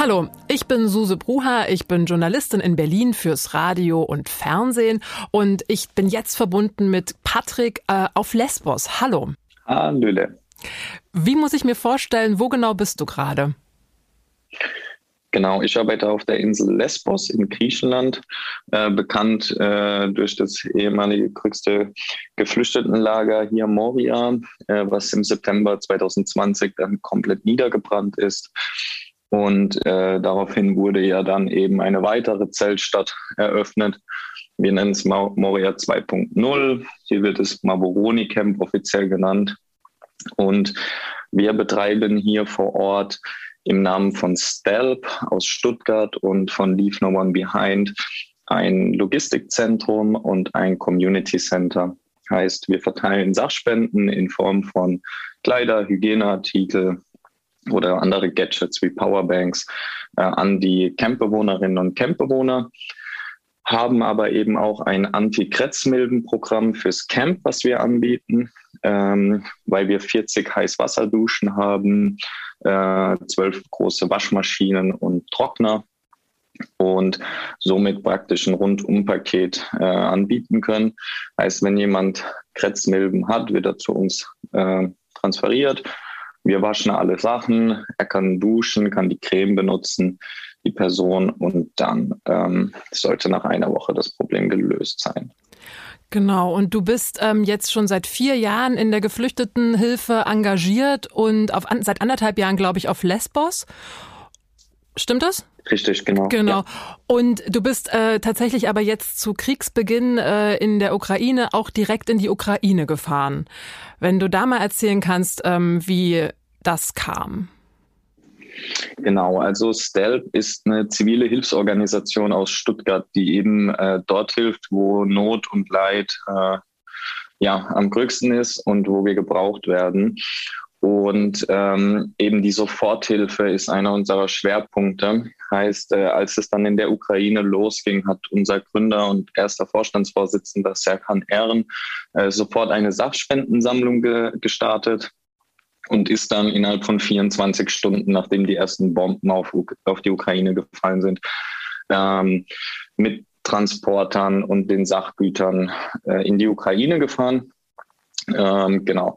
Hallo, ich bin Suse Bruha, ich bin Journalistin in Berlin fürs Radio und Fernsehen und ich bin jetzt verbunden mit Patrick äh, auf Lesbos. Hallo. Hallöle. Wie muss ich mir vorstellen, wo genau bist du gerade? Genau, ich arbeite auf der Insel Lesbos in Griechenland, äh, bekannt äh, durch das ehemalige größte Geflüchtetenlager hier Moria, äh, was im September 2020 dann komplett niedergebrannt ist. Und äh, daraufhin wurde ja dann eben eine weitere Zeltstadt eröffnet. Wir nennen es Moria 2.0. Hier wird es Maboroni Camp offiziell genannt. Und wir betreiben hier vor Ort im Namen von Stelp aus Stuttgart und von Leave No One Behind ein Logistikzentrum und ein Community Center. Heißt, wir verteilen Sachspenden in Form von Kleider, Hygieneartikel, oder andere Gadgets wie Powerbanks äh, an die Campbewohnerinnen und Campbewohner haben aber eben auch ein Anti-Kretzmilben-Programm fürs Camp, was wir anbieten, ähm, weil wir 40 Heißwasserduschen haben, äh, 12 große Waschmaschinen und Trockner und somit praktisch ein Rundumpaket äh, anbieten können. Heißt, wenn jemand Kretzmilben hat, wird er zu uns äh, transferiert wir waschen alle Sachen, er kann duschen, kann die Creme benutzen, die Person und dann ähm, sollte nach einer Woche das Problem gelöst sein. Genau, und du bist ähm, jetzt schon seit vier Jahren in der Geflüchtetenhilfe engagiert und auf, seit anderthalb Jahren, glaube ich, auf Lesbos. Stimmt das? Richtig, genau. Genau. Ja. Und du bist äh, tatsächlich aber jetzt zu Kriegsbeginn äh, in der Ukraine auch direkt in die Ukraine gefahren. Wenn du da mal erzählen kannst, ähm, wie das kam. Genau, also STELP ist eine zivile Hilfsorganisation aus Stuttgart, die eben äh, dort hilft, wo Not und Leid äh, ja, am größten ist und wo wir gebraucht werden. Und ähm, eben die Soforthilfe ist einer unserer Schwerpunkte. Heißt, äh, als es dann in der Ukraine losging, hat unser Gründer und erster Vorstandsvorsitzender Serkan Ehren äh, sofort eine Sachspendensammlung ge gestartet und ist dann innerhalb von 24 Stunden, nachdem die ersten Bomben auf, auf die Ukraine gefallen sind, ähm, mit Transportern und den Sachgütern äh, in die Ukraine gefahren. Ähm, genau.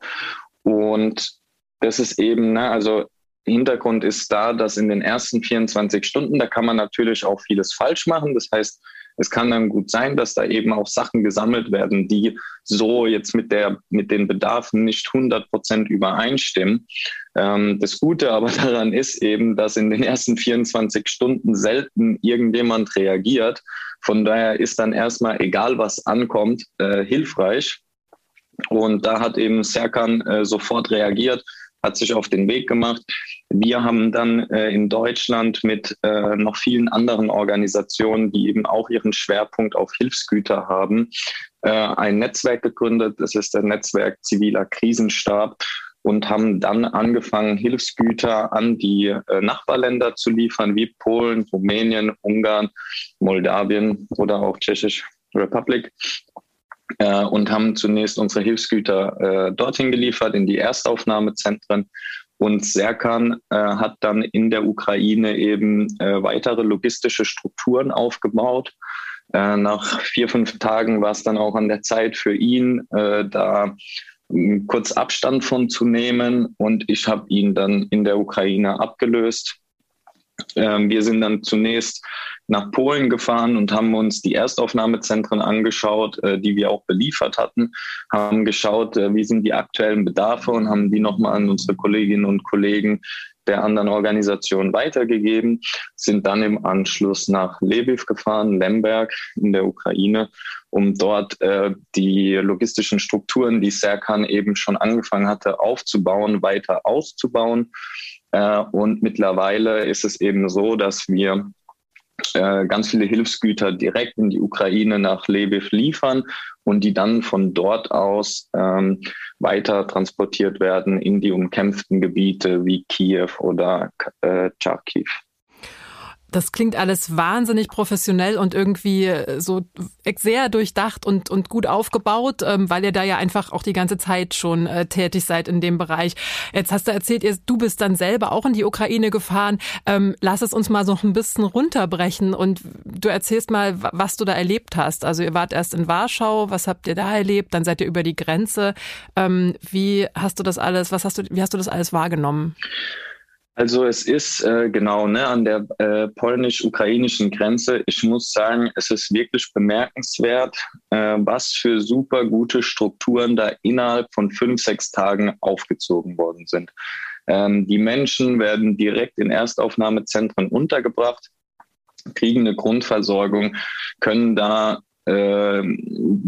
Und das ist eben, ne, also Hintergrund ist da, dass in den ersten 24 Stunden, da kann man natürlich auch vieles falsch machen. Das heißt, es kann dann gut sein, dass da eben auch Sachen gesammelt werden, die so jetzt mit der, mit den Bedarfen nicht 100 Prozent übereinstimmen. Ähm, das Gute aber daran ist eben, dass in den ersten 24 Stunden selten irgendjemand reagiert. Von daher ist dann erstmal, egal was ankommt, äh, hilfreich. Und da hat eben Serkan äh, sofort reagiert hat sich auf den Weg gemacht. Wir haben dann äh, in Deutschland mit äh, noch vielen anderen Organisationen, die eben auch ihren Schwerpunkt auf Hilfsgüter haben, äh, ein Netzwerk gegründet. Das ist der Netzwerk Ziviler Krisenstab und haben dann angefangen, Hilfsgüter an die äh, Nachbarländer zu liefern, wie Polen, Rumänien, Ungarn, Moldawien oder auch Tschechisch Republik äh, und haben zunächst unsere Hilfsgüter äh, dorthin geliefert, in die Erstaufnahmezentren. Und Serkan äh, hat dann in der Ukraine eben äh, weitere logistische Strukturen aufgebaut. Äh, nach vier, fünf Tagen war es dann auch an der Zeit für ihn, äh, da kurz Abstand von zu nehmen. Und ich habe ihn dann in der Ukraine abgelöst Ähm, wir sind dann zunächst nach Polen gefahren und haben uns die Erstaufnahmezentren angeschaut, äh, die wir auch beliefert hatten, haben geschaut, äh, wie sind die aktuellen Bedarfe und haben die nochmal an unsere Kolleginnen und Kollegen der anderen Organisationen weitergegeben, sind dann im Anschluss nach Lviv gefahren, Lemberg in der Ukraine, um dort äh, die logistischen Strukturen, die Serkan eben schon angefangen hatte, aufzubauen, weiter auszubauen. Äh, und mittlerweile ist es eben so, dass wir äh, ganz viele Hilfsgüter direkt in die Ukraine nach Lviv liefern und die dann von dort aus ähm, weiter transportiert werden in die umkämpften Gebiete wie Kiew oder äh, Charkiw. Das klingt alles wahnsinnig professionell und irgendwie äh, so sehr durchdacht und, und gut aufgebaut, ähm, weil ihr da ja einfach auch die ganze Zeit schon äh, tätig seid in dem Bereich. Jetzt hast du erzählt, du bist dann selber auch in die Ukraine gefahren. Ähm, lass es uns mal so ein bisschen runterbrechen und du erzählst mal, was du da erlebt hast. Also ihr wart erst in Warschau, was habt ihr da erlebt? Dann seid ihr über die Grenze. Ähm, wie hast du das alles, was hast du, wie hast du das alles wahrgenommen? Also es ist äh, genau ne, an der äh, polnisch-ukrainischen Grenze. Ich muss sagen, es ist wirklich bemerkenswert, äh, was für super gute Strukturen da innerhalb von fünf, sechs Tagen aufgezogen worden sind. Ähm, die Menschen werden direkt in Erstaufnahmezentren untergebracht, kriegen eine Grundversorgung, können da äh,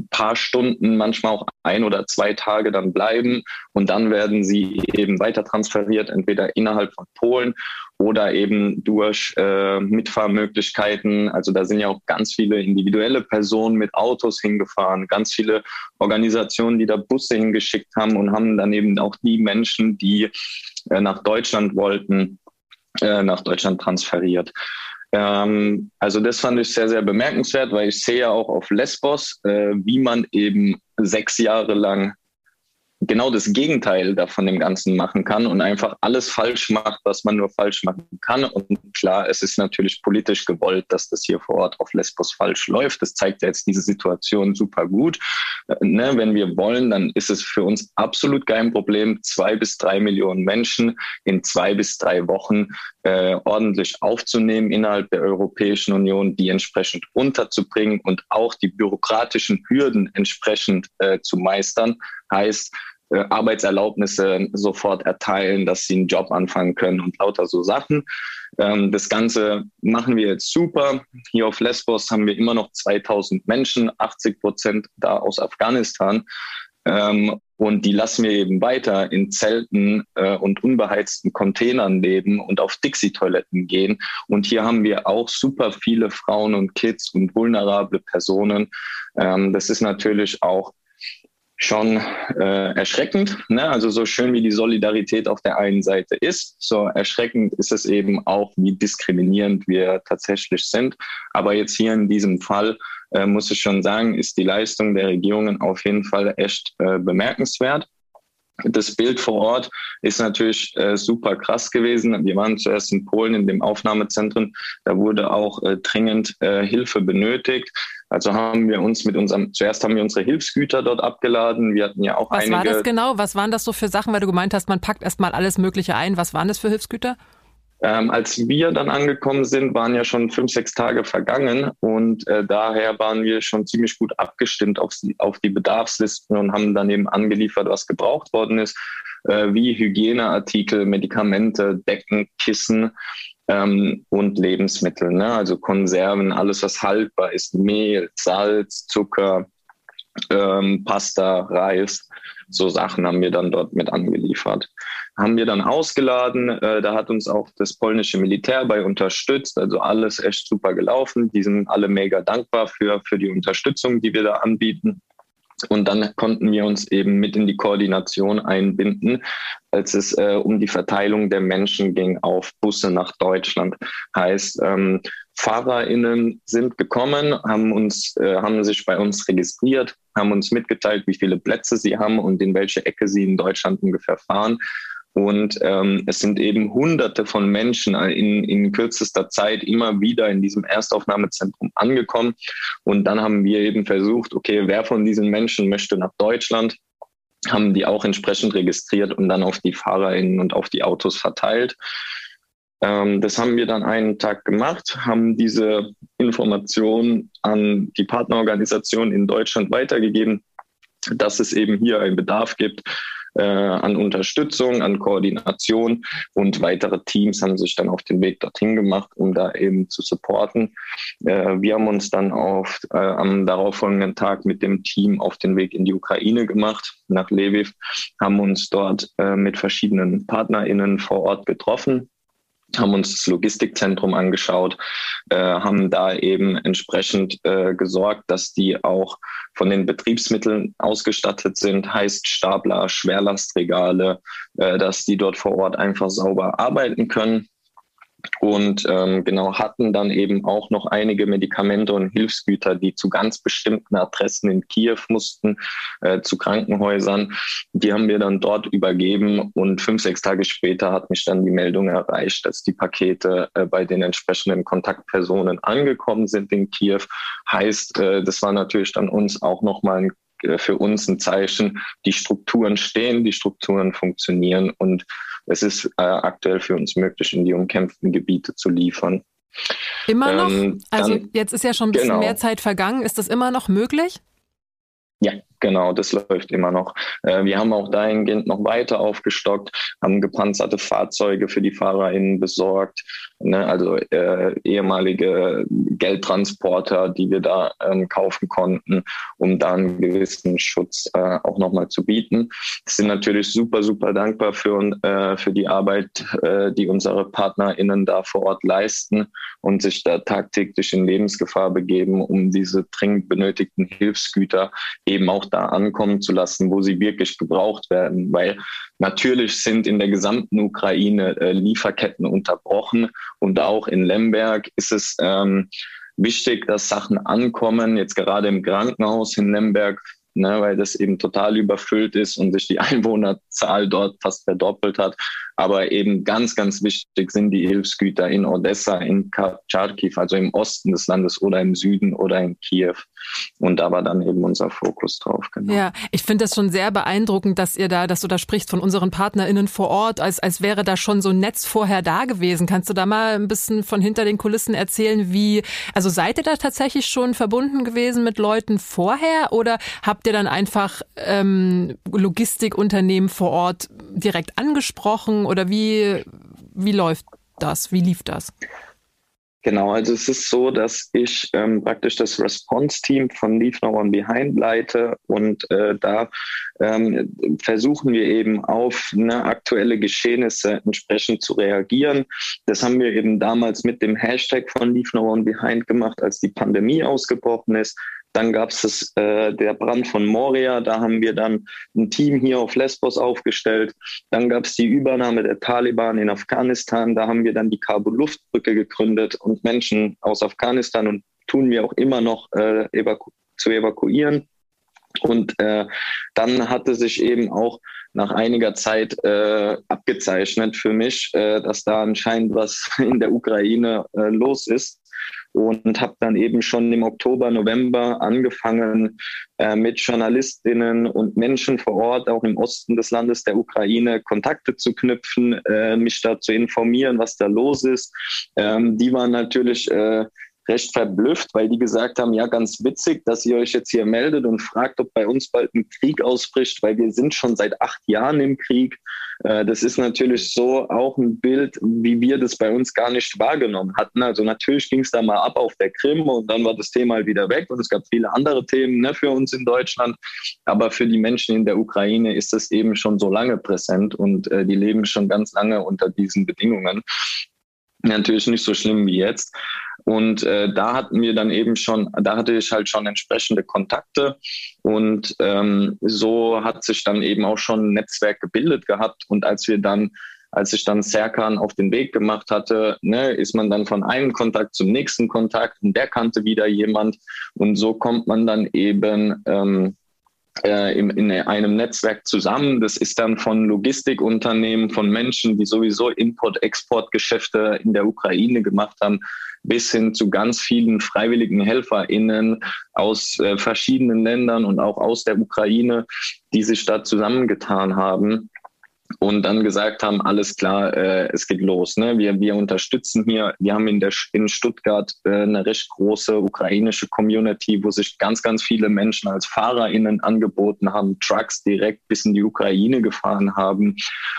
paar Stunden, manchmal auch ein oder zwei Tage dann bleiben und dann werden sie eben weiter transferiert, entweder innerhalb von Polen oder eben durch äh, Mitfahrmöglichkeiten. Also da sind ja auch ganz viele individuelle Personen mit Autos hingefahren, ganz viele Organisationen, die da Busse hingeschickt haben und haben dann eben auch die Menschen, die äh, nach Deutschland wollten, äh, nach Deutschland transferiert. Ähm, also das fand ich sehr, sehr bemerkenswert, weil ich sehe ja auch auf Lesbos, äh, wie man eben sechs Jahre lang genau das Gegenteil davon dem Ganzen machen kann und einfach alles falsch macht, was man nur falsch machen kann. Und klar, es ist natürlich politisch gewollt, dass das hier vor Ort auf Lesbos falsch läuft. Das zeigt ja jetzt diese Situation super gut. Äh, ne, wenn wir wollen, dann ist es für uns absolut kein Problem, zwei bis drei Millionen Menschen in zwei bis drei Wochen äh, ordentlich aufzunehmen innerhalb der Europäischen Union, die entsprechend unterzubringen und auch die bürokratischen Hürden entsprechend äh, zu meistern. Heißt, äh, Arbeitserlaubnisse sofort erteilen, dass sie einen Job anfangen können und lauter so Sachen. Ähm, das Ganze machen wir jetzt super. Hier auf Lesbos haben wir immer noch 2000 Menschen, 80 Prozent da aus Afghanistan. Ähm, und die lassen wir eben weiter in Zelten äh, und unbeheizten Containern leben und auf Dixie-Toiletten gehen. Und hier haben wir auch super viele Frauen und Kids und vulnerable Personen. Ähm, das ist natürlich auch schon äh, erschreckend. Ne? Also so schön wie die Solidarität auf der einen Seite ist, so erschreckend ist es eben auch, wie diskriminierend wir tatsächlich sind. Aber jetzt hier in diesem Fall äh, muss ich schon sagen, ist die Leistung der Regierungen auf jeden Fall echt äh, bemerkenswert. Das Bild vor Ort ist natürlich äh, super krass gewesen. Wir waren zuerst in Polen in dem Aufnahmezentrum. Da wurde auch äh, dringend äh, Hilfe benötigt. Also haben wir uns mit unserem, zuerst haben wir unsere Hilfsgüter dort abgeladen. Wir hatten ja auch Was einige. Was war das genau? Was waren das so für Sachen, weil du gemeint hast, man packt erstmal alles Mögliche ein. Was waren das für Hilfsgüter? Ähm, als wir dann angekommen sind, waren ja schon fünf, sechs Tage vergangen und äh, daher waren wir schon ziemlich gut abgestimmt auf die, auf die Bedarfslisten und haben dann eben angeliefert, was gebraucht worden ist, äh, wie Hygieneartikel, Medikamente, Decken, Kissen ähm, und Lebensmittel, ne? also Konserven, alles, was haltbar ist, Mehl, Salz, Zucker, ähm, Pasta, Reis, so Sachen haben wir dann dort mit angeliefert haben wir dann ausgeladen. Äh, da hat uns auch das polnische Militär bei unterstützt. Also alles echt super gelaufen. Die sind alle mega dankbar für, für die Unterstützung, die wir da anbieten. Und dann konnten wir uns eben mit in die Koordination einbinden, als es äh, um die Verteilung der Menschen ging auf Busse nach Deutschland. Heißt, ähm, FahrerInnen sind gekommen, haben uns, äh, haben sich bei uns registriert, haben uns mitgeteilt, wie viele Plätze sie haben und in welche Ecke sie in Deutschland ungefähr fahren. Und ähm, es sind eben Hunderte von Menschen in, in kürzester Zeit immer wieder in diesem Erstaufnahmezentrum angekommen. Und dann haben wir eben versucht, okay, wer von diesen Menschen möchte nach Deutschland? Haben die auch entsprechend registriert und dann auf die FahrerInnen und auf die Autos verteilt. Ähm, das haben wir dann einen Tag gemacht, haben diese Information an die Partnerorganisation in Deutschland weitergegeben, dass es eben hier einen Bedarf gibt äh, an Unterstützung, an Koordination. Und weitere Teams haben sich dann auf den Weg dorthin gemacht, um da eben zu supporten. Äh, wir haben uns dann auf, äh, am darauffolgenden Tag mit dem Team auf den Weg in die Ukraine gemacht, nach Lviv, haben uns dort äh, mit verschiedenen PartnerInnen vor Ort getroffen haben uns das Logistikzentrum angeschaut, äh, haben da eben entsprechend äh, gesorgt, dass die auch von den Betriebsmitteln ausgestattet sind, heißt Stapler, Schwerlastregale, äh, dass die dort vor Ort einfach sauber arbeiten können und ähm, genau hatten dann eben auch noch einige Medikamente und Hilfsgüter, die zu ganz bestimmten Adressen in Kiew mussten, äh, zu Krankenhäusern. Die haben wir dann dort übergeben und fünf, sechs Tage später hat mich dann die Meldung erreicht, dass die Pakete äh, bei den entsprechenden Kontaktpersonen angekommen sind in Kiew. Heißt, äh, das war natürlich dann uns auch nochmal ein äh, für uns ein Zeichen, die Strukturen stehen, die Strukturen funktionieren und es ist äh, aktuell für uns möglich, in die umkämpften Gebiete zu liefern. Immer noch? Ähm, also jetzt ist ja schon ein bisschen genau. mehr Zeit vergangen. Ist das immer noch möglich? Ja, Genau, das läuft immer noch. Äh, wir haben auch dahingehend noch weiter aufgestockt, haben gepanzerte Fahrzeuge für die FahrerInnen besorgt, ne, also äh, ehemalige Geldtransporter, die wir da ähm, kaufen konnten, um da einen gewissen Schutz äh, auch nochmal zu bieten. Wir sind natürlich super, super dankbar für, äh, für die Arbeit, äh, die unsere PartnerInnen da vor Ort leisten und sich da tagtäglich in Lebensgefahr begeben, um diese dringend benötigten Hilfsgüter eben auch da ankommen zu lassen, wo sie wirklich gebraucht werden. Weil natürlich sind in der gesamten Ukraine äh, Lieferketten unterbrochen und auch in Lemberg ist es ähm, wichtig, dass Sachen ankommen. Jetzt gerade im Krankenhaus in Lemberg ne, weil das eben total überfüllt ist und sich die Einwohnerzahl dort fast verdoppelt hat. Aber eben ganz, ganz wichtig sind die Hilfsgüter in Odessa, in Charkiw, also im Osten des Landes oder im Süden oder in Kiew. Und da war dann eben unser Fokus drauf. Genau. Ja, ich finde das schon sehr beeindruckend, dass ihr da, dass du da sprichst von unseren PartnerInnen vor Ort, als, als wäre da schon so ein Netz vorher da gewesen. Kannst du da mal ein bisschen von hinter den Kulissen erzählen, wie, also seid ihr da tatsächlich schon verbunden gewesen mit Leuten vorher oder habt ihr dann einfach ähm, Logistikunternehmen vor Ort direkt angesprochen oder wie, wie läuft das? Wie lief das? Genau, also es ist so, dass ich ähm, praktisch das Response-Team von Leave No One Behind leite und äh, da ähm, versuchen wir eben auf ne, aktuelle Geschehnisse entsprechend zu reagieren. Das haben wir eben damals mit dem Hashtag von Leave No One Behind gemacht, als die Pandemie ausgebrochen ist. Dann gab es äh, der Brand von Moria, da haben wir dann ein Team hier auf Lesbos aufgestellt. Dann gab es die Übernahme der Taliban in Afghanistan, da haben wir dann die Kabul-Luftbrücke gegründet und Menschen aus Afghanistan und tun wir auch immer noch äh, evaku zu evakuieren. Und äh, dann hatte sich eben auch nach einiger Zeit äh, abgezeichnet für mich, äh, dass da anscheinend was in der Ukraine äh, los ist und habe dann eben schon im Oktober, November angefangen, äh, mit Journalistinnen und Menschen vor Ort, auch im Osten des Landes der Ukraine, Kontakte zu knüpfen, äh, mich da zu informieren, was da los ist. Ähm, die waren natürlich äh, recht verblüfft, weil die gesagt haben, ja, ganz witzig, dass ihr euch jetzt hier meldet und fragt, ob bei uns bald ein Krieg ausbricht, weil wir sind schon seit acht Jahren im Krieg. Äh, das ist natürlich so auch ein Bild, wie wir das bei uns gar nicht wahrgenommen hatten. Also natürlich ging es da mal ab auf der Krim und dann war das Thema halt wieder weg und es gab viele andere Themen ne, für uns in Deutschland. Aber für die Menschen in der Ukraine ist das eben schon so lange präsent und äh, die leben schon ganz lange unter diesen Bedingungen. Natürlich nicht so schlimm wie jetzt. Und äh, da hatten wir dann eben schon, da hatte ich halt schon entsprechende Kontakte und ähm, so hat sich dann eben auch schon ein Netzwerk gebildet gehabt. Und als wir dann, als ich dann Serkan auf den Weg gemacht hatte, ne, ist man dann von einem Kontakt zum nächsten Kontakt und der kannte wieder jemand und so kommt man dann eben ähm, äh, in, in einem Netzwerk zusammen. Das ist dann von Logistikunternehmen, von Menschen, die sowieso Import-Export-Geschäfte in der Ukraine gemacht haben, bis hin zu ganz vielen freiwilligen HelferInnen aus äh, verschiedenen Ländern und auch aus der Ukraine, die sich da zusammengetan haben und dann gesagt haben, alles klar, äh, es geht los. Ne? Wir, wir unterstützen hier, wir haben in, der, in Stuttgart äh, eine recht große ukrainische Community, wo sich ganz, ganz viele Menschen als FahrerInnen angeboten haben, Trucks direkt bis in die Ukraine gefahren haben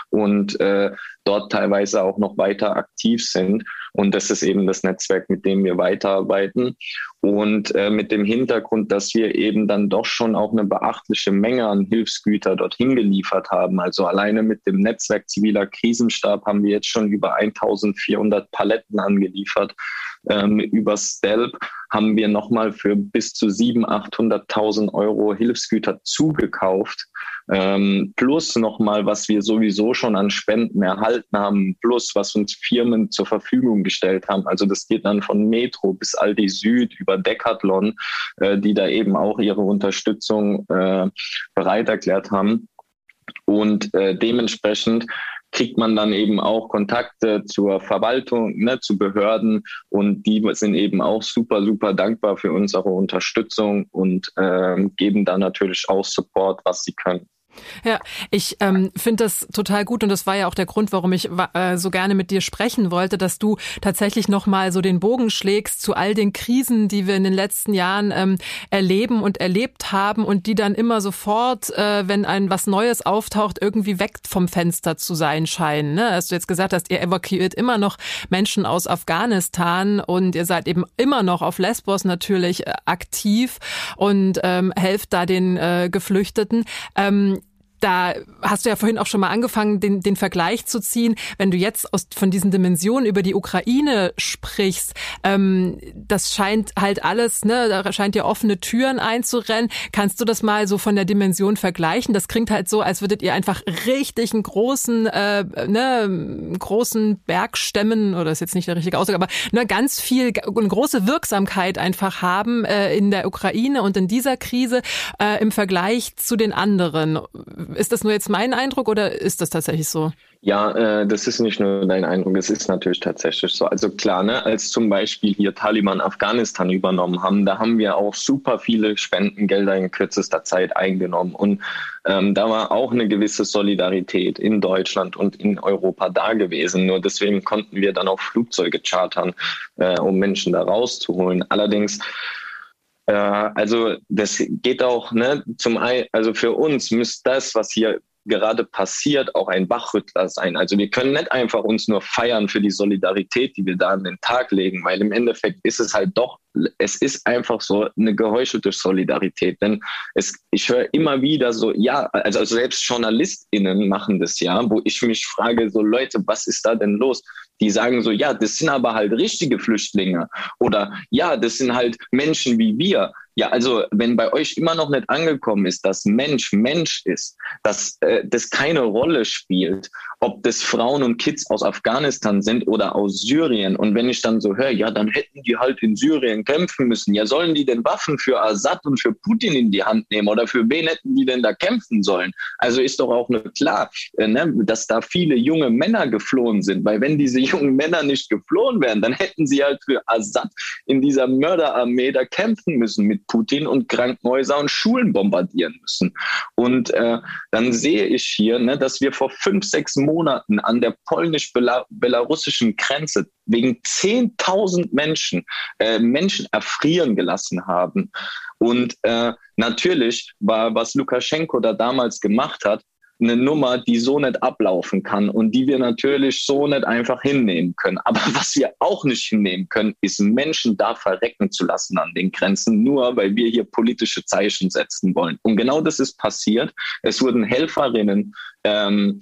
und äh, dort teilweise auch noch weiter aktiv sind. Und das ist eben das Netzwerk, mit dem wir weiterarbeiten. Und äh, mit dem Hintergrund, dass wir eben dann doch schon auch eine beachtliche Menge an Hilfsgüter dorthin geliefert haben. Also alleine mit dem Netzwerk ziviler Krisenstab haben wir jetzt schon über 1400 Paletten angeliefert. Ähm, über Stelp haben wir nochmal für bis zu 700.000, 800.000 Euro Hilfsgüter zugekauft ähm, plus nochmal, was wir sowieso schon an Spenden erhalten haben, plus was uns Firmen zur Verfügung gestellt haben. Also das geht dann von Metro bis Aldi Süd über Decathlon, äh, die da eben auch ihre Unterstützung äh, bereit erklärt haben. Und äh, dementsprechend kriegt man dann eben auch Kontakte zur Verwaltung, ne, zu Behörden und die sind eben auch super, super dankbar für unsere Unterstützung und äh, geben dann natürlich auch Support, was sie können. Ja, ich ähm, finde das total gut und das war ja auch der Grund, warum ich äh, so gerne mit dir sprechen wollte, dass du tatsächlich nochmal so den Bogen schlägst zu all den Krisen, die wir in den letzten Jahren ähm, erleben und erlebt haben und die dann immer sofort, äh, wenn ein was Neues auftaucht, irgendwie weg vom Fenster zu sein scheinen. Ne? Als du jetzt gesagt hast, ihr evakuiert immer noch Menschen aus Afghanistan und ihr seid eben immer noch auf Lesbos natürlich äh, aktiv und ähm, helft da den äh, Geflüchteten. Ähm, da hast du ja vorhin auch schon mal angefangen, den, den Vergleich zu ziehen. Wenn du jetzt aus, von diesen Dimensionen über die Ukraine sprichst, ähm, das scheint halt alles, ne, da scheint ja offene Türen einzurennen. Kannst du das mal so von der Dimension vergleichen? Das klingt halt so, als würdet ihr einfach richtig einen großen, äh, ne, großen Berg stemmen, oder ist jetzt nicht der richtige Ausdruck, aber ne, ganz viel, eine große Wirksamkeit einfach haben äh, in der Ukraine und in dieser Krise äh, im Vergleich zu den anderen ist das nur jetzt mein Eindruck oder ist das tatsächlich so? Ja, äh, das ist nicht nur dein Eindruck, es ist natürlich tatsächlich so. Also klar, ne, als zum Beispiel hier Taliban Afghanistan übernommen haben, da haben wir auch super viele Spendengelder in kürzester Zeit eingenommen. Und ähm, da war auch eine gewisse Solidarität in Deutschland und in Europa da gewesen. Nur deswegen konnten wir dann auch Flugzeuge chartern, äh, um Menschen da rauszuholen. Allerdings äh, also das geht auch, ne, zum einen, also für uns müsste das, was hier gerade passiert, auch ein Wachrüttler sein. Also wir können nicht einfach uns nur feiern für die Solidarität, die wir da an den Tag legen, weil im Endeffekt ist es halt doch, es ist einfach so eine geheuchelte Solidarität. Denn es, ich höre immer wieder so, ja, also selbst JournalistInnen machen das ja, wo ich mich frage, so Leute, was ist da denn los? Die sagen so, ja, das sind aber halt richtige Flüchtlinge oder ja, das sind halt Menschen wie wir. Ja, also wenn bei euch immer noch nicht angekommen ist, dass Mensch Mensch ist, dass äh, das keine Rolle spielt, ob das Frauen und Kids aus Afghanistan sind oder aus Syrien. Und wenn ich dann so höre, ja, dann hätten die halt in Syrien kämpfen müssen. Ja, sollen die denn Waffen für Assad und für Putin in die Hand nehmen oder für wen hätten die denn da kämpfen sollen? Also ist doch auch nur klar, äh, ne, dass da viele junge Männer geflohen sind, weil wenn diese jungen Männer nicht geflohen wären, dann hätten sie halt für Assad in dieser Mörderarmee da kämpfen müssen mit Putin und Krankenhäuser und Schulen bombardieren müssen. Und äh, dann sehe ich hier, ne, dass wir vor fünf, sechs Monaten an der polnisch-belarussischen Grenze wegen 10.000 Menschen äh, Menschen erfrieren gelassen haben. Und äh, natürlich war, was Lukaschenko da damals gemacht hat, eine Nummer, die so nicht ablaufen kann und die wir natürlich so nicht einfach hinnehmen können. Aber was wir auch nicht hinnehmen können, ist Menschen da verrecken zu lassen an den Grenzen, nur weil wir hier politische Zeichen setzen wollen. Und genau das ist passiert. Es wurden Helferinnen ähm,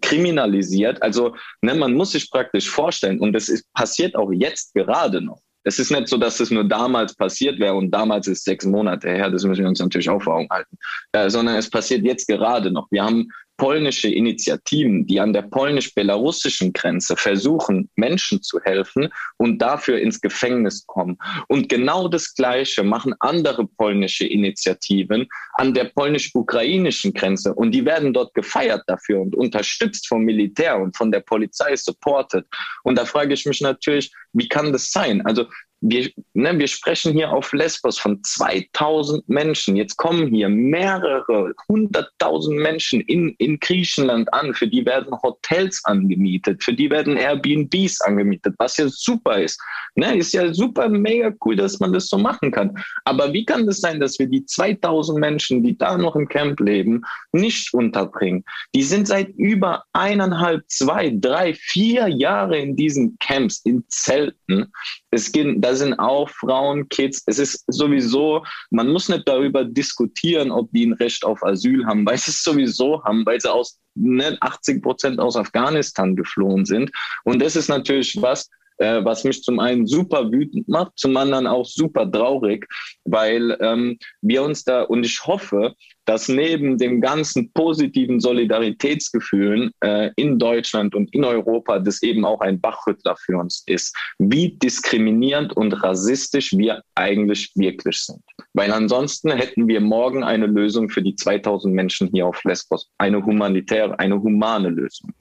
kriminalisiert. Also ne, man muss sich praktisch vorstellen, und das ist, passiert auch jetzt gerade noch. Es ist nicht so, dass es nur damals passiert wäre und damals ist sechs Monate her, das müssen wir uns natürlich auch vor Augen halten, äh, sondern es passiert jetzt gerade noch. Wir haben polnische Initiativen, die an der polnisch-belarussischen Grenze versuchen, Menschen zu helfen und dafür ins Gefängnis kommen. Und genau das Gleiche machen andere polnische Initiativen an der polnisch-ukrainischen Grenze. Und die werden dort gefeiert dafür und unterstützt vom Militär und von der Polizei supported. Und da frage ich mich natürlich, wie kann das sein? Also wir, ne, wir sprechen hier auf Lesbos von 2000 Menschen. Jetzt kommen hier mehrere hunderttausend Menschen in, in Griechenland an. Für die werden Hotels angemietet, für die werden Airbnbs angemietet, was ja super ist. Ne, ist ja super, mega cool, dass man das so machen kann. Aber wie kann das sein, dass wir die 2000 Menschen, die da noch im Camp leben, nicht unterbringen? Die sind seit über eineinhalb, zwei, drei, vier Jahre in diesen Camps, in Zelten. Es geht, da sind auch Frauen, Kids. Es ist sowieso, man muss nicht darüber diskutieren, ob die ein Recht auf Asyl haben, weil sie es sowieso haben, weil sie aus ne, 80 Prozent aus Afghanistan geflohen sind. Und das ist natürlich was, äh, was mich zum einen super wütend macht, zum anderen auch super traurig, weil ähm, wir uns da, und ich hoffe, dass neben dem ganzen positiven Solidaritätsgefühlen äh, in Deutschland und in Europa das eben auch ein Wachrüttler für uns ist, wie diskriminierend und rassistisch wir eigentlich wirklich sind. Weil ansonsten hätten wir morgen eine Lösung für die 2000 Menschen hier auf Lesbos, eine humanitäre, eine humane Lösung.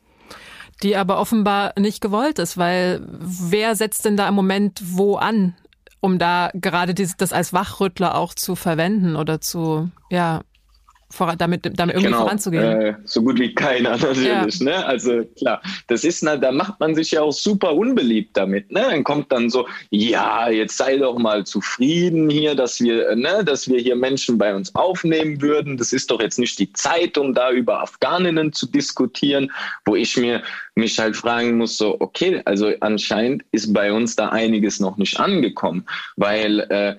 Die aber offenbar nicht gewollt ist, weil wer setzt denn da im Moment wo an, um da gerade dieses, das als Wachrüttler auch zu verwenden oder zu, ja, vor, damit, damit irgendwie genau, voranzugehen. Äh, so gut wie keiner natürlich. Ja. Ne? Also klar, das ist, na, da macht man sich ja auch super unbeliebt damit. Ne? Dann kommt dann so, ja, jetzt sei doch mal zufrieden hier, dass wir, ne, dass wir hier Menschen bei uns aufnehmen würden. Das ist doch jetzt nicht die Zeit, um da über Afghaninnen zu diskutieren, wo ich mir mich halt fragen muss, so, okay, also anscheinend ist bei uns da einiges noch nicht angekommen, weil äh,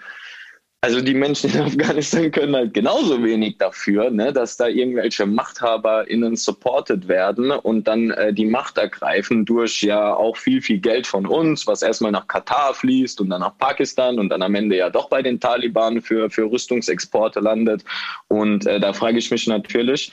also die Menschen in Afghanistan können halt genauso wenig dafür, ne, dass da irgendwelche MachthaberInnen supported werden und dann äh, die Macht ergreifen durch ja auch viel, viel Geld von uns, was erstmal nach Katar fließt und dann nach Pakistan und dann am Ende ja doch bei den Taliban für, für Rüstungsexporte landet. Und äh, da frage ich mich natürlich,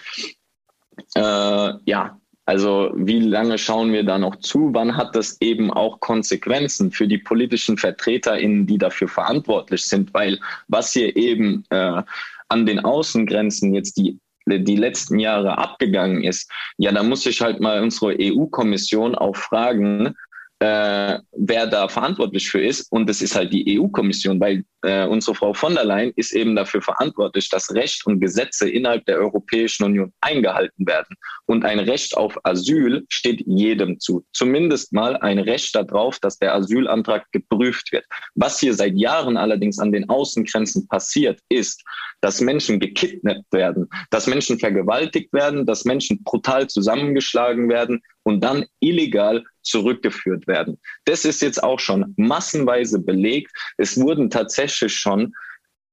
äh, ja, also wie lange schauen wir da noch zu? Wann hat das eben auch Konsequenzen für die politischen VertreterInnen, die dafür verantwortlich sind? Weil was hier eben äh, an den Außengrenzen jetzt die die letzten Jahre abgegangen ist, ja, da muss ich halt mal unsere EU-Kommission auch fragen, äh, wer da verantwortlich für ist. Und das ist halt die EU-Kommission, weil äh, unsere Frau von der Leyen ist eben dafür verantwortlich, dass Recht und Gesetze innerhalb der Europäischen Union eingehalten werden. Und ein Recht auf Asyl steht jedem zu. Zumindest mal ein Recht darauf, dass der Asylantrag geprüft wird. Was hier seit Jahren allerdings an den Außengrenzen passiert, ist, dass Menschen gekidnappt werden, dass Menschen vergewaltigt werden, dass Menschen brutal zusammengeschlagen werden und dann illegal zurückgeführt werden. Das ist jetzt auch schon massenweise belegt. Es wurden tatsächlich schon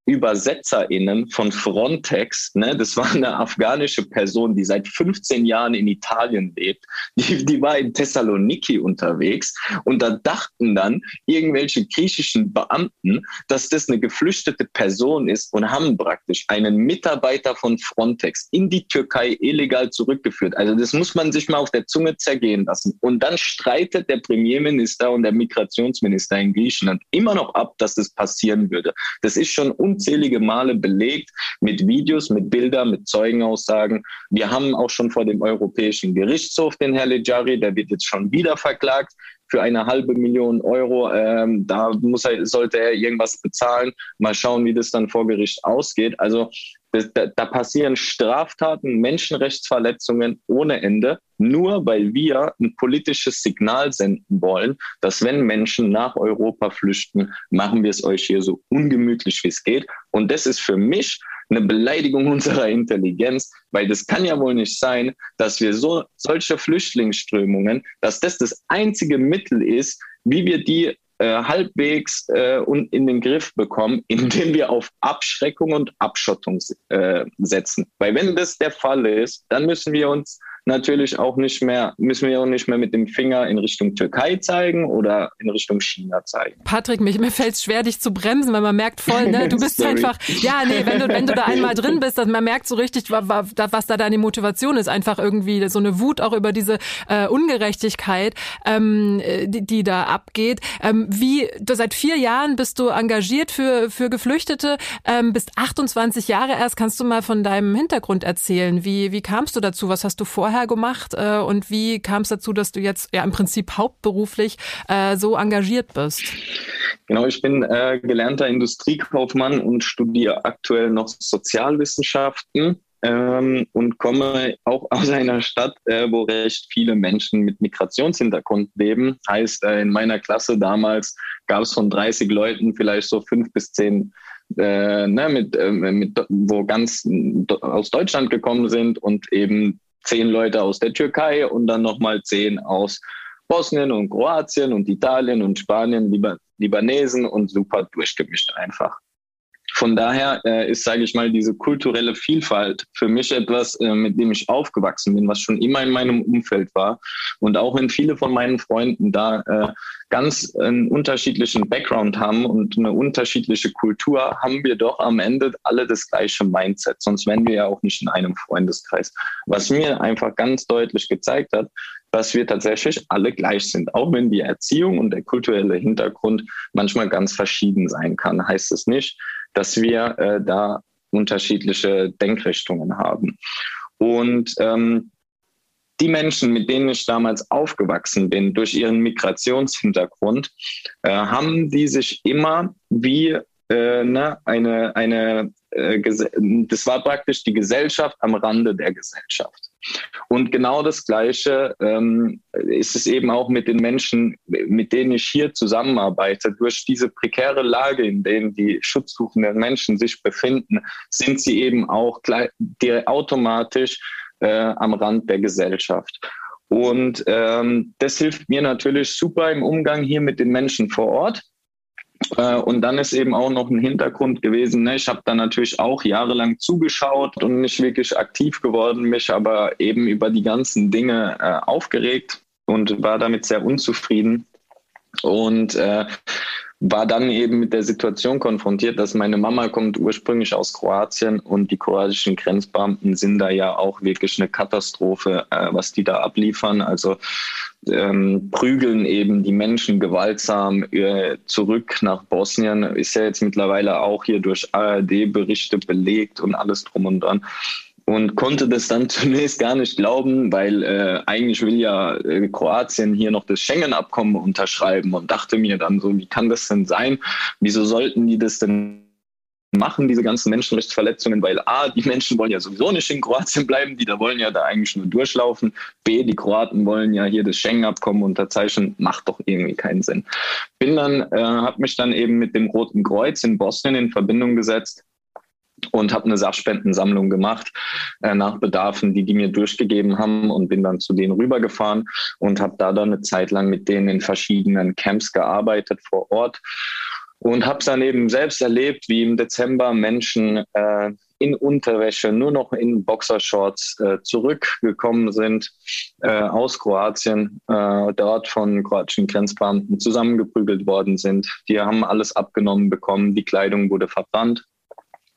ÜbersetzerInnen von Frontex, ne, das war eine afghanische Person, die seit 15 Jahren in Italien lebt, die, die war in Thessaloniki unterwegs und da dachten dann irgendwelche griechischen Beamten, dass das eine geflüchtete Person ist und haben praktisch einen Mitarbeiter von Frontex in die Türkei illegal zurückgeführt. Also das muss man sich mal auf der Zunge zergehen lassen. Und dann streitet der Premierminister und der Migrationsminister in Griechenland immer noch ab, dass das passieren würde. Das ist schon unzählige Male belegt mit Videos, mit Bildern, mit Zeugenaussagen. Wir haben auch schon vor dem Europäischen Gerichtshof den Herr Lejari, der wird jetzt schon wieder verklagt für eine halbe Million Euro. Ähm, da muss er, sollte er irgendwas bezahlen. Mal schauen, wie das dann vor Gericht ausgeht. Also da, da passieren Straftaten, Menschenrechtsverletzungen ohne Ende, nur weil wir ein politisches Signal senden wollen, dass wenn Menschen nach Europa flüchten, machen wir es euch hier so ungemütlich, wie es geht. Und das ist für mich eine Beleidigung unserer Intelligenz, weil das kann ja wohl nicht sein, dass wir so solche Flüchtlingsströmungen, dass das das einzige Mittel ist, wie wir die äh, halbwegs äh, und in den Griff bekommen, indem wir auf Abschreckung und Abschottung äh, setzen. Weil wenn das der Fall ist, dann müssen wir uns natürlich auch nicht mehr, müssen wir auch nicht mehr mit dem Finger in Richtung Türkei zeigen oder in Richtung China zeigen. Patrick, mich, mir fällt es schwer, dich zu bremsen, weil man merkt voll, ne, du bist einfach, ja, nee, wenn du, wenn du da einmal drin bist, dass man merkt so richtig, was da deine Motivation ist, einfach irgendwie so eine Wut auch über diese äh, Ungerechtigkeit, ähm, die, die da abgeht. Ähm, wie, du, seit vier Jahren bist du engagiert für, für Geflüchtete, ähm, bist 28 Jahre erst. Kannst du mal von deinem Hintergrund erzählen? Wie, wie kamst du dazu? Was hast du vorher vorher gemacht äh, und wie kam es dazu, dass du jetzt ja im Prinzip hauptberuflich äh, so engagiert bist? Genau, ich bin äh, gelernter Industriekaufmann und studiere aktuell noch Sozialwissenschaften ähm, und komme auch aus einer Stadt, äh, wo recht viele Menschen mit Migrationshintergrund leben. Heißt, äh, in meiner Klasse damals gab es von 30 Leuten vielleicht so fünf bis zehn äh, ne, mit, äh, mit, wo ganz aus Deutschland gekommen sind und eben zehn Leute aus der Türkei und dann nochmal zehn aus Bosnien und Kroatien und Italien und Spanien, Liban Libanesen und super durchgemischt einfach. Von daher äh, ist, sage ich mal, diese kulturelle Vielfalt für mich etwas, äh, mit dem ich aufgewachsen bin, was schon immer in meinem Umfeld war. Und auch wenn viele von meinen Freunden da äh, ganz einen unterschiedlichen Background haben und eine unterschiedliche Kultur, haben wir doch am Ende alle das gleiche Mindset. Sonst wären wir ja auch nicht in einem Freundeskreis. Was mir einfach ganz deutlich gezeigt hat, dass wir tatsächlich alle gleich sind. Auch wenn die Erziehung und der kulturelle Hintergrund manchmal ganz verschieden sein kann, heißt es nicht, dass wir äh, da unterschiedliche Denkrichtungen haben. Und ähm, die Menschen, mit denen ich damals aufgewachsen bin, durch ihren Migrationshintergrund, äh, haben die sich immer wie äh, ne, eine, eine äh, das war praktisch die Gesellschaft am Rande der Gesellschaft. Und genau das Gleiche ähm, ist es eben auch mit den Menschen, mit denen ich hier zusammenarbeite. Durch diese prekäre Lage, in der die schutzsuchenden Menschen sich befinden, sind sie eben auch automatisch äh, am Rand der Gesellschaft. Und ähm, das hilft mir natürlich super im Umgang hier mit den Menschen vor Ort. Äh, und dann ist eben auch noch ein Hintergrund gewesen. Ne? Ich habe da natürlich auch jahrelang zugeschaut und nicht wirklich aktiv geworden, mich aber eben über die ganzen Dinge äh, aufgeregt und war damit sehr unzufrieden. Und äh, war dann eben mit der Situation konfrontiert, dass meine Mama kommt ursprünglich aus Kroatien und die kroatischen Grenzbeamten sind da ja auch wirklich eine Katastrophe, äh, was die da abliefern. Also ähm, prügeln eben die Menschen gewaltsam äh, zurück nach Bosnien. Ist ja jetzt mittlerweile auch hier durch ARD-Berichte belegt und alles drum und dran und konnte das dann zunächst gar nicht glauben, weil äh, eigentlich will ja äh, Kroatien hier noch das Schengen-Abkommen unterschreiben und dachte mir dann so, wie kann das denn sein? Wieso sollten die das denn machen, diese ganzen Menschenrechtsverletzungen? Weil A, die Menschen wollen ja sowieso nicht in Kroatien bleiben, die da wollen ja da eigentlich nur durchlaufen. B, die Kroaten wollen ja hier das Schengen-Abkommen unterzeichnen, macht doch irgendwie keinen Sinn. Bin dann, äh, habe mich dann eben mit dem Roten Kreuz in Bosnien in Verbindung gesetzt und habe eine Sachspendensammlung gemacht äh, nach Bedarfen, die die mir durchgegeben haben und bin dann zu denen rübergefahren und habe da dann eine Zeit lang mit denen in verschiedenen Camps gearbeitet vor Ort und habe dann eben selbst erlebt, wie im Dezember Menschen äh, in Unterwäsche, nur noch in Boxershorts äh, zurückgekommen sind äh, aus Kroatien, äh, dort von kroatischen Grenzbeamten zusammengeprügelt worden sind. Die haben alles abgenommen bekommen, die Kleidung wurde verbrannt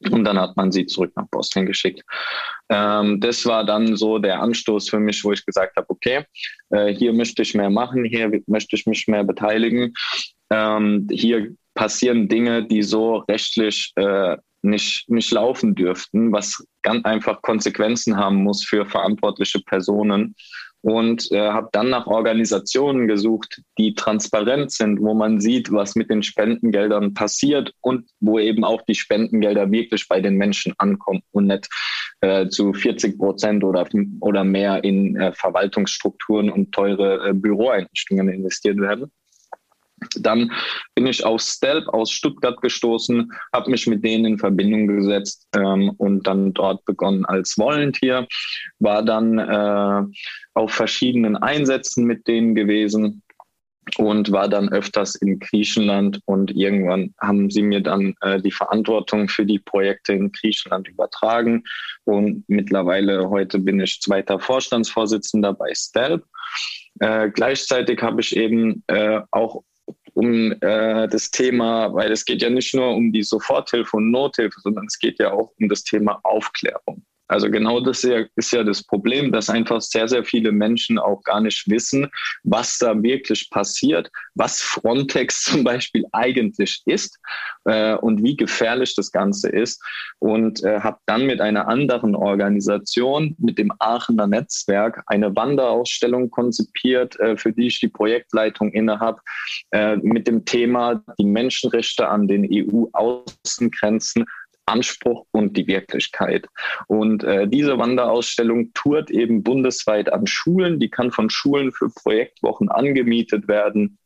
und dann hat man sie zurück nach Bosnien geschickt. Ähm, das war dann so der Anstoß für mich, wo ich gesagt habe, okay, äh, hier möchte ich mehr machen, hier möchte ich mich mehr beteiligen. Ähm, hier passieren Dinge, die so rechtlich äh, nicht, nicht laufen dürften, was ganz einfach Konsequenzen haben muss für verantwortliche Personen und äh, habe dann nach Organisationen gesucht, die transparent sind, wo man sieht, was mit den Spendengeldern passiert und wo eben auch die Spendengelder wirklich bei den Menschen ankommen und nicht äh, zu 40 Prozent oder, oder mehr in äh, Verwaltungsstrukturen und teure äh, Büroeinrichtungen investiert werden. Dann bin ich auf Stelp aus Stuttgart gestoßen, habe mich mit denen in Verbindung gesetzt ähm, und dann dort begonnen als Volunteer, war dann äh, auf verschiedenen Einsätzen mit denen gewesen und war dann öfters in Griechenland und irgendwann haben sie mir dann äh, die Verantwortung für die Projekte in Griechenland übertragen und mittlerweile heute bin ich zweiter Vorstandsvorsitzender bei Stelp. Äh, gleichzeitig habe ich eben äh, auch um äh, das Thema, weil es geht ja nicht nur um die Soforthilfe und Nothilfe, sondern es geht ja auch um das Thema Aufklärung. Also genau das ist ja das Problem, dass einfach sehr, sehr viele Menschen auch gar nicht wissen, was da wirklich passiert, was Frontex zum Beispiel eigentlich ist äh, und wie gefährlich das Ganze ist. Und äh, habe dann mit einer anderen Organisation, mit dem Aachener Netzwerk, eine Wanderausstellung konzipiert, äh, für die ich die Projektleitung innehabe, äh, mit dem Thema die Menschenrechte an den EU-Außengrenzen Anspruch und die Wirklichkeit. Und äh, diese Wanderausstellung tourt eben bundesweit an Schulen. Die kann von Schulen für Projektwochen angemietet werden.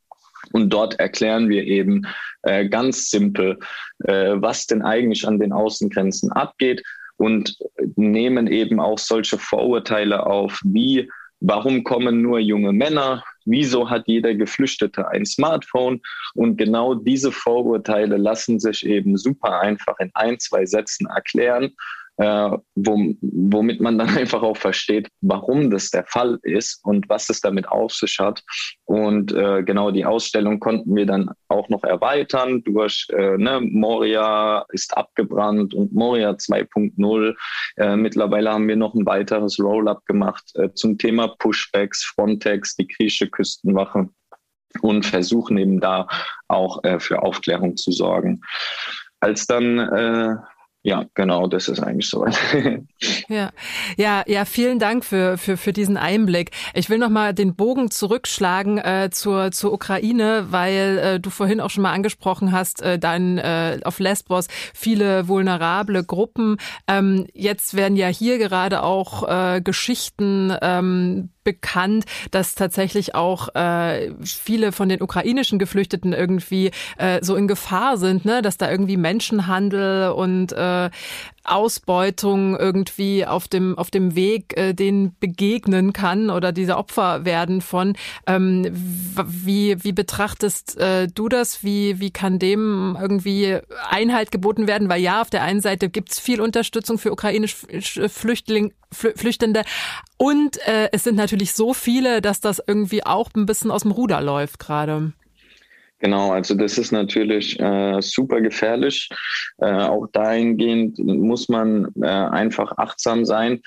Und dort erklären wir eben äh, ganz simpel, äh, was denn eigentlich an den Außengrenzen abgeht und nehmen eben auch solche Vorurteile auf, wie warum kommen nur junge Männer, Wieso hat jeder Geflüchtete ein Smartphone? Und genau diese Vorurteile lassen sich eben super einfach in ein, zwei Sätzen erklären äh, womit man dann einfach auch versteht, warum das der Fall ist und was es damit auf sich hat. Und äh, genau die Ausstellung konnten wir dann auch noch erweitern durch äh, ne, Moria ist abgebrannt und Moria 2.0. Äh, mittlerweile haben wir noch ein weiteres Roll-up gemacht äh, zum Thema Pushbacks, Frontex, die griechische Küstenwache und versuchen eben da auch äh, für Aufklärung zu sorgen. Als dann äh, ja, genau, das ist eigentlich so. ja, ja, ja, vielen Dank für, für, für diesen Einblick. Ich will nochmal den Bogen zurückschlagen äh, zur, zur Ukraine, weil äh, du vorhin auch schon mal angesprochen hast, äh, dann äh, auf Lesbos viele vulnerable Gruppen. Ähm, jetzt werden ja hier gerade auch äh, Geschichten ähm, bekannt, dass tatsächlich auch äh, viele von den ukrainischen Geflüchteten irgendwie äh, so in Gefahr sind, ne? dass da irgendwie Menschenhandel und äh, Ausbeutung irgendwie auf dem auf dem Weg äh, denen begegnen kann oder diese Opfer werden von. Ähm, wie wie betrachtest äh, du das? Wie wie kann dem irgendwie Einhalt geboten werden? Weil ja, auf der einen Seite gibt's viel Unterstützung für ukrainische Flüchtling, Flüchtende und äh, es sind natürlich so viele, dass das irgendwie auch ein bisschen aus dem Ruder läuft gerade. Genau, also das ist natürlich äh, super gefährlich. Äh, auch dahingehend muss man äh, einfach achtsam sein.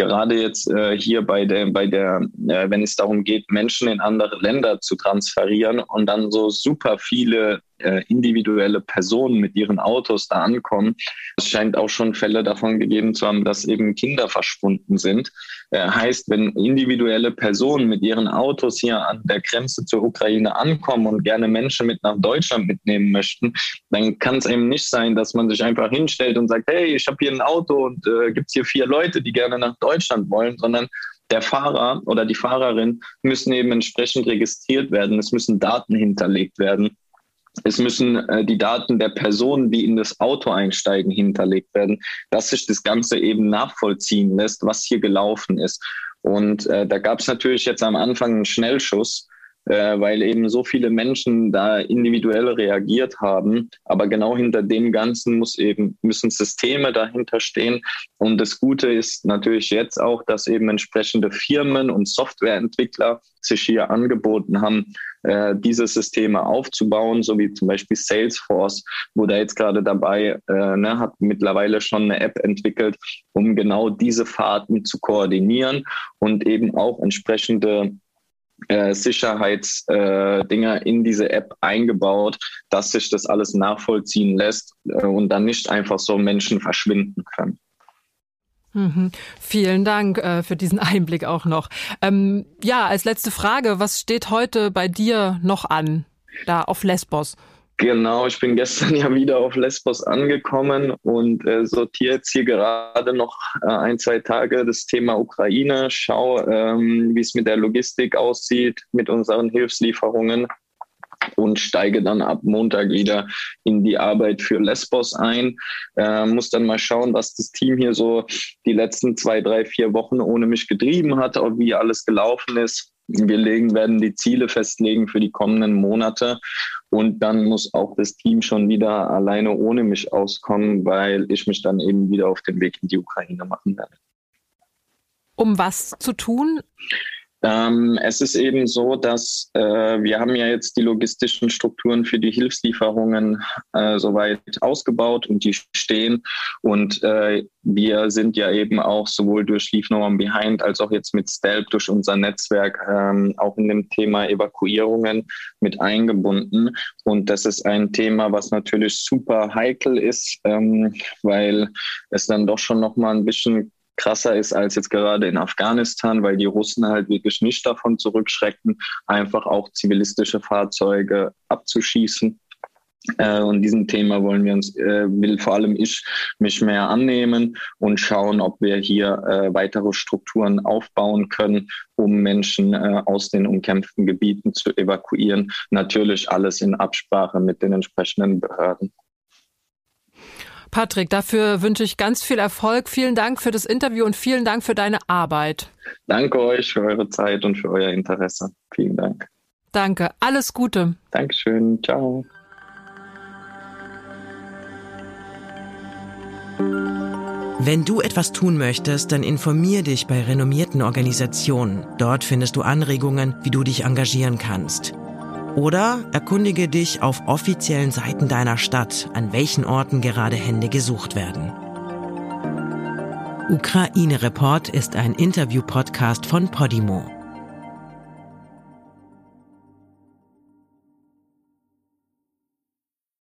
Gerade jetzt äh, hier bei der, bei der, äh, wenn es darum geht, Menschen in andere Länder zu transferieren und dann so super viele äh, individuelle Personen mit ihren Autos da ankommen. Es scheint auch schon Fälle davon gegeben zu haben, dass eben Kinder verschwunden sind. Äh, heißt, wenn individuelle Personen mit ihren Autos hier an der Grenze zur Ukraine ankommen und gerne Menschen mit nach Deutschland mitnehmen möchten, dann kann es eben nicht sein, dass man sich einfach hinstellt und sagt, hey, ich habe hier ein Auto und äh, gibt es hier vier Leute, die gerne nach Deutschland wollen, sondern der Fahrer oder die Fahrerin müssen eben entsprechend registriert werden. Es müssen Daten hinterlegt werden. Es müssen äh, die Daten der Personen, die in das Auto einsteigen, hinterlegt werden, dass sich das Ganze eben nachvollziehen lässt, was hier gelaufen ist. Und äh, da gab es natürlich jetzt am Anfang einen Schnellschuss, äh, weil eben so viele Menschen da individuell reagiert haben. Aber genau hinter dem Ganzen muss eben, müssen Systeme dahinter stehen. Und das Gute ist natürlich jetzt auch, dass eben entsprechende Firmen und Softwareentwickler sich hier angeboten haben, äh, diese Systeme aufzubauen, so wie zum Beispiel Salesforce, wo da jetzt gerade dabei, äh, ne, hat mittlerweile schon eine App entwickelt, um genau diese Fahrten zu koordinieren und eben auch entsprechende äh, Sicherheitsdinger äh, in diese App eingebaut, dass sich das alles nachvollziehen lässt äh, und dann nicht einfach so Menschen verschwinden können. Mhm. Vielen Dank äh, für diesen Einblick auch noch. Ähm, ja, als letzte Frage, was steht heute bei dir noch an, da auf Lesbos? Genau, ich bin gestern ja wieder auf Lesbos angekommen und äh, sortiere jetzt hier gerade noch äh, ein, zwei Tage das Thema Ukraine, schau, ähm, wie es mit der Logistik aussieht, mit unseren Hilfslieferungen und steige dann ab Montag wieder in die Arbeit für Lesbos ein. Äh, muss dann mal schauen, was das Team hier so die letzten zwei, drei, vier Wochen ohne mich getrieben hat, wie alles gelaufen ist. Wir legen, werden die Ziele festlegen für die kommenden Monate. Und dann muss auch das Team schon wieder alleine ohne mich auskommen, weil ich mich dann eben wieder auf den Weg in die Ukraine machen werde. Um was zu tun? Ähm, es ist eben so, dass äh, wir haben ja jetzt die logistischen Strukturen für die Hilfslieferungen äh, soweit ausgebaut und die stehen. Und äh, wir sind ja eben auch sowohl durch Leave No One Behind als auch jetzt mit Stelp durch unser Netzwerk ähm, auch in dem Thema Evakuierungen mit eingebunden. Und das ist ein Thema, was natürlich super heikel ist, ähm, weil es dann doch schon noch mal ein bisschen krasser ist als jetzt gerade in Afghanistan, weil die Russen halt wirklich nicht davon zurückschrecken, einfach auch zivilistische Fahrzeuge abzuschießen. Äh, und diesem Thema wollen wir uns, äh, will vor allem ich mich mehr annehmen und schauen, ob wir hier äh, weitere Strukturen aufbauen können, um Menschen äh, aus den umkämpften Gebieten zu evakuieren. Natürlich alles in Absprache mit den entsprechenden Behörden. Patrick, dafür wünsche ich ganz viel Erfolg. Vielen Dank für das Interview und vielen Dank für deine Arbeit. Danke euch für eure Zeit und für euer Interesse. Vielen Dank. Danke. Alles Gute. Dankeschön. Ciao. Wenn du etwas tun möchtest, dann informier dich bei renommierten Organisationen. Dort findest du Anregungen, wie du dich engagieren kannst. Oder erkundige dich auf offiziellen Seiten deiner Stadt, an welchen Orten gerade Hände gesucht werden. Ukraine Report ist ein Interview-Podcast von Podimo.